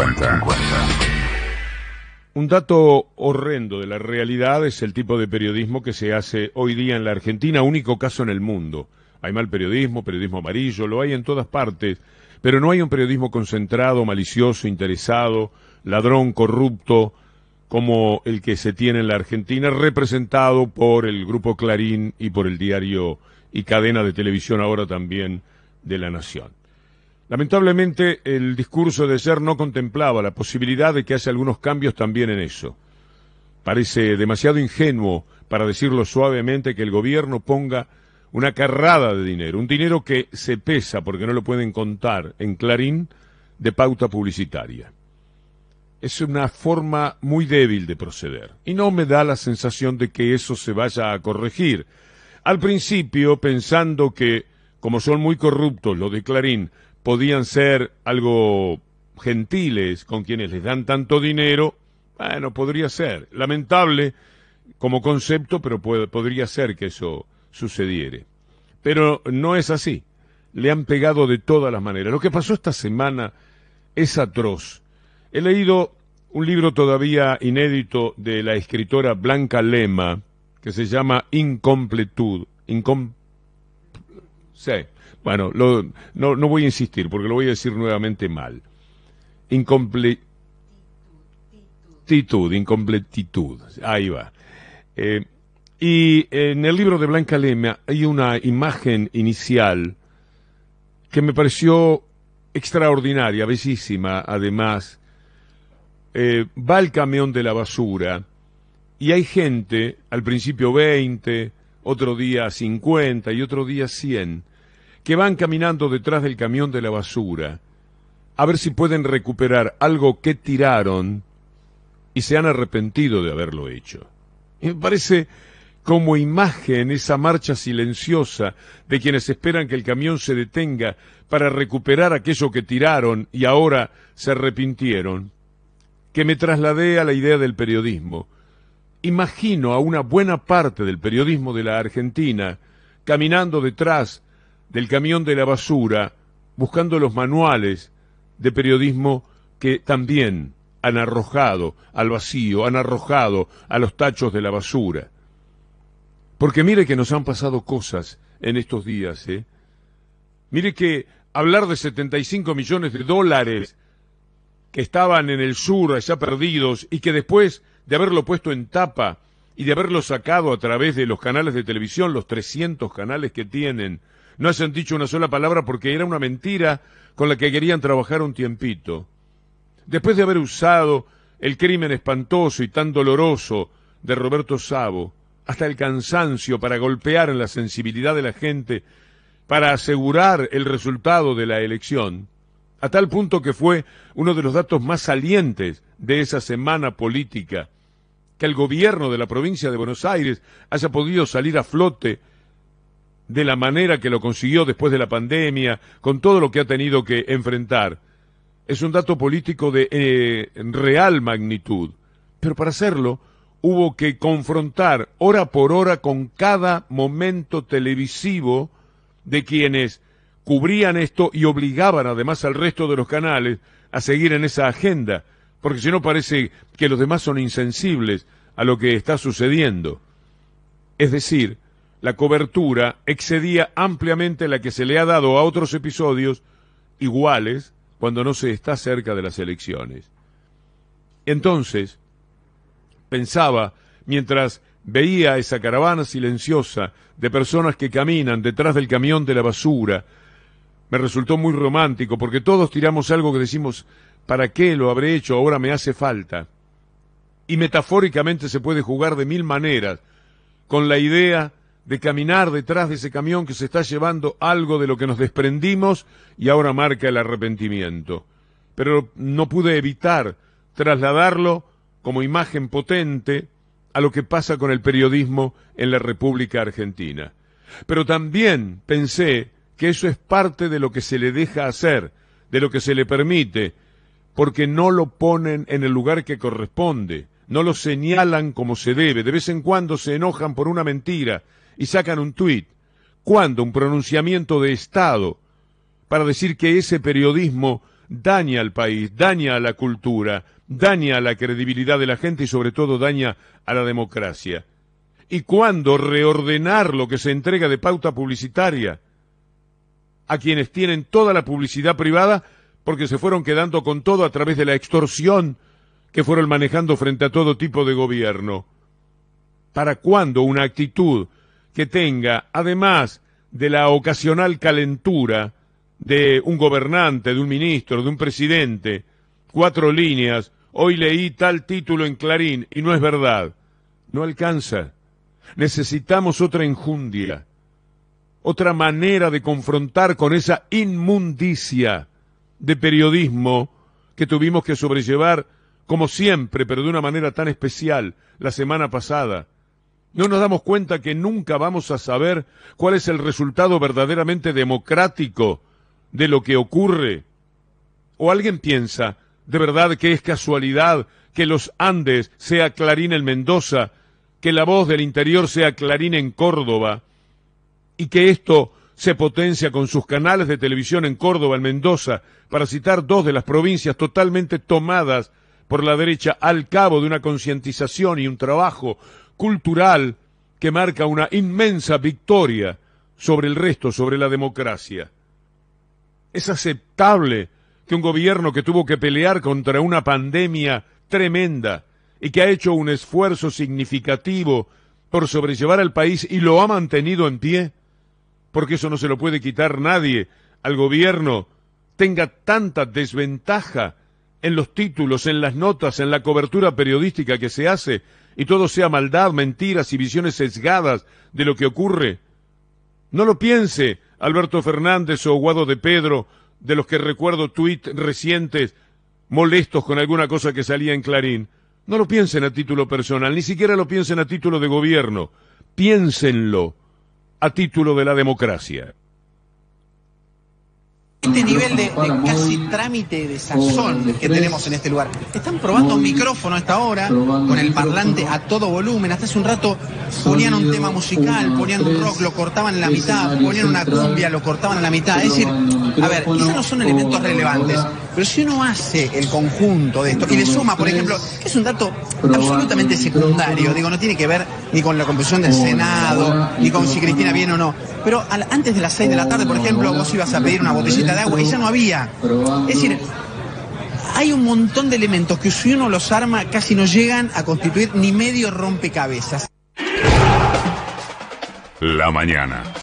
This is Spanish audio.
50. Un dato horrendo de la realidad es el tipo de periodismo que se hace hoy día en la Argentina, único caso en el mundo. Hay mal periodismo, periodismo amarillo, lo hay en todas partes, pero no hay un periodismo concentrado, malicioso, interesado, ladrón, corrupto, como el que se tiene en la Argentina, representado por el Grupo Clarín y por el diario y cadena de televisión ahora también de la Nación. Lamentablemente, el discurso de ser no contemplaba la posibilidad de que haya algunos cambios también en eso. Parece demasiado ingenuo, para decirlo suavemente, que el gobierno ponga una carrada de dinero, un dinero que se pesa porque no lo pueden contar en Clarín de pauta publicitaria. Es una forma muy débil de proceder y no me da la sensación de que eso se vaya a corregir. Al principio, pensando que, como son muy corruptos los de Clarín, podían ser algo gentiles con quienes les dan tanto dinero, bueno, podría ser. Lamentable como concepto, pero podría ser que eso sucediere. Pero no es así. Le han pegado de todas las maneras. Lo que pasó esta semana es atroz. He leído un libro todavía inédito de la escritora Blanca Lema, que se llama Incompletud. Incom sí. Bueno, no, no voy a insistir porque lo voy a decir nuevamente mal. Incompletitud, incompletitud. Ahí va. Eh, y en el libro de Blanca Lema hay una imagen inicial que me pareció extraordinaria, bellísima, además. Eh, va el camión de la basura y hay gente, al principio 20, otro día 50 y otro día 100, que van caminando detrás del camión de la basura a ver si pueden recuperar algo que tiraron y se han arrepentido de haberlo hecho. Me parece como imagen esa marcha silenciosa de quienes esperan que el camión se detenga para recuperar aquello que tiraron y ahora se arrepintieron, que me trasladé a la idea del periodismo. Imagino a una buena parte del periodismo de la Argentina caminando detrás del camión de la basura, buscando los manuales de periodismo que también han arrojado al vacío, han arrojado a los tachos de la basura. Porque mire que nos han pasado cosas en estos días, ¿eh? Mire que hablar de 75 millones de dólares que estaban en el sur allá perdidos y que después de haberlo puesto en tapa y de haberlo sacado a través de los canales de televisión, los 300 canales que tienen, no hayan dicho una sola palabra porque era una mentira con la que querían trabajar un tiempito. Después de haber usado el crimen espantoso y tan doloroso de Roberto Sabo, hasta el cansancio para golpear en la sensibilidad de la gente, para asegurar el resultado de la elección, a tal punto que fue uno de los datos más salientes de esa semana política, que el gobierno de la provincia de Buenos Aires haya podido salir a flote de la manera que lo consiguió después de la pandemia, con todo lo que ha tenido que enfrentar. Es un dato político de eh, real magnitud. Pero para hacerlo hubo que confrontar hora por hora con cada momento televisivo de quienes cubrían esto y obligaban además al resto de los canales a seguir en esa agenda, porque si no parece que los demás son insensibles a lo que está sucediendo. Es decir, la cobertura excedía ampliamente la que se le ha dado a otros episodios iguales cuando no se está cerca de las elecciones. Entonces, pensaba, mientras veía esa caravana silenciosa de personas que caminan detrás del camión de la basura, me resultó muy romántico, porque todos tiramos algo que decimos, ¿para qué lo habré hecho? Ahora me hace falta. Y metafóricamente se puede jugar de mil maneras, con la idea de caminar detrás de ese camión que se está llevando algo de lo que nos desprendimos y ahora marca el arrepentimiento. Pero no pude evitar trasladarlo como imagen potente a lo que pasa con el periodismo en la República Argentina. Pero también pensé que eso es parte de lo que se le deja hacer, de lo que se le permite, porque no lo ponen en el lugar que corresponde, no lo señalan como se debe, de vez en cuando se enojan por una mentira, y sacan un tuit. ¿Cuándo un pronunciamiento de Estado para decir que ese periodismo daña al país, daña a la cultura, daña a la credibilidad de la gente y sobre todo daña a la democracia. ¿Y cuándo reordenar lo que se entrega de pauta publicitaria a quienes tienen toda la publicidad privada porque se fueron quedando con todo a través de la extorsión que fueron manejando frente a todo tipo de gobierno? ¿Para cuándo una actitud que tenga, además de la ocasional calentura de un gobernante, de un ministro, de un presidente, cuatro líneas, hoy leí tal título en Clarín y no es verdad, no alcanza. Necesitamos otra enjundia, otra manera de confrontar con esa inmundicia de periodismo que tuvimos que sobrellevar, como siempre, pero de una manera tan especial, la semana pasada. No nos damos cuenta que nunca vamos a saber cuál es el resultado verdaderamente democrático de lo que ocurre. ¿O alguien piensa de verdad que es casualidad que los Andes sea Clarín en Mendoza, que la voz del interior sea Clarín en Córdoba, y que esto se potencia con sus canales de televisión en Córdoba, en Mendoza, para citar dos de las provincias totalmente tomadas por la derecha al cabo de una concientización y un trabajo cultural que marca una inmensa victoria sobre el resto, sobre la democracia. Es aceptable que un gobierno que tuvo que pelear contra una pandemia tremenda y que ha hecho un esfuerzo significativo por sobrellevar al país y lo ha mantenido en pie, porque eso no se lo puede quitar nadie al gobierno, tenga tanta desventaja en los títulos, en las notas, en la cobertura periodística que se hace, y todo sea maldad, mentiras y visiones sesgadas de lo que ocurre. No lo piense Alberto Fernández o Guado de Pedro, de los que recuerdo tuits recientes molestos con alguna cosa que salía en Clarín. No lo piensen a título personal, ni siquiera lo piensen a título de gobierno. Piénsenlo a título de la democracia este nivel de, casi trámite de sazón que tenemos en este lugar. Están probando un micrófono a esta hora, con el parlante a todo volumen. Hasta hace un rato ponían un tema musical, ponían un rock, lo cortaban en la mitad, ponían una cumbia, lo cortaban en la mitad. Es decir, a ver, quizás no son elementos relevantes, pero si uno hace el conjunto de esto y le suma, por ejemplo, que es un dato absolutamente secundario, digo, no tiene que ver ni con la composición del Senado, ni con si Cristina viene o no, pero antes de las 6 de la tarde, por ejemplo, vos ibas a pedir una botellita de agua y ya no había. Es decir, hay un montón de elementos que si uno los arma casi no llegan a constituir ni medio rompecabezas. La mañana.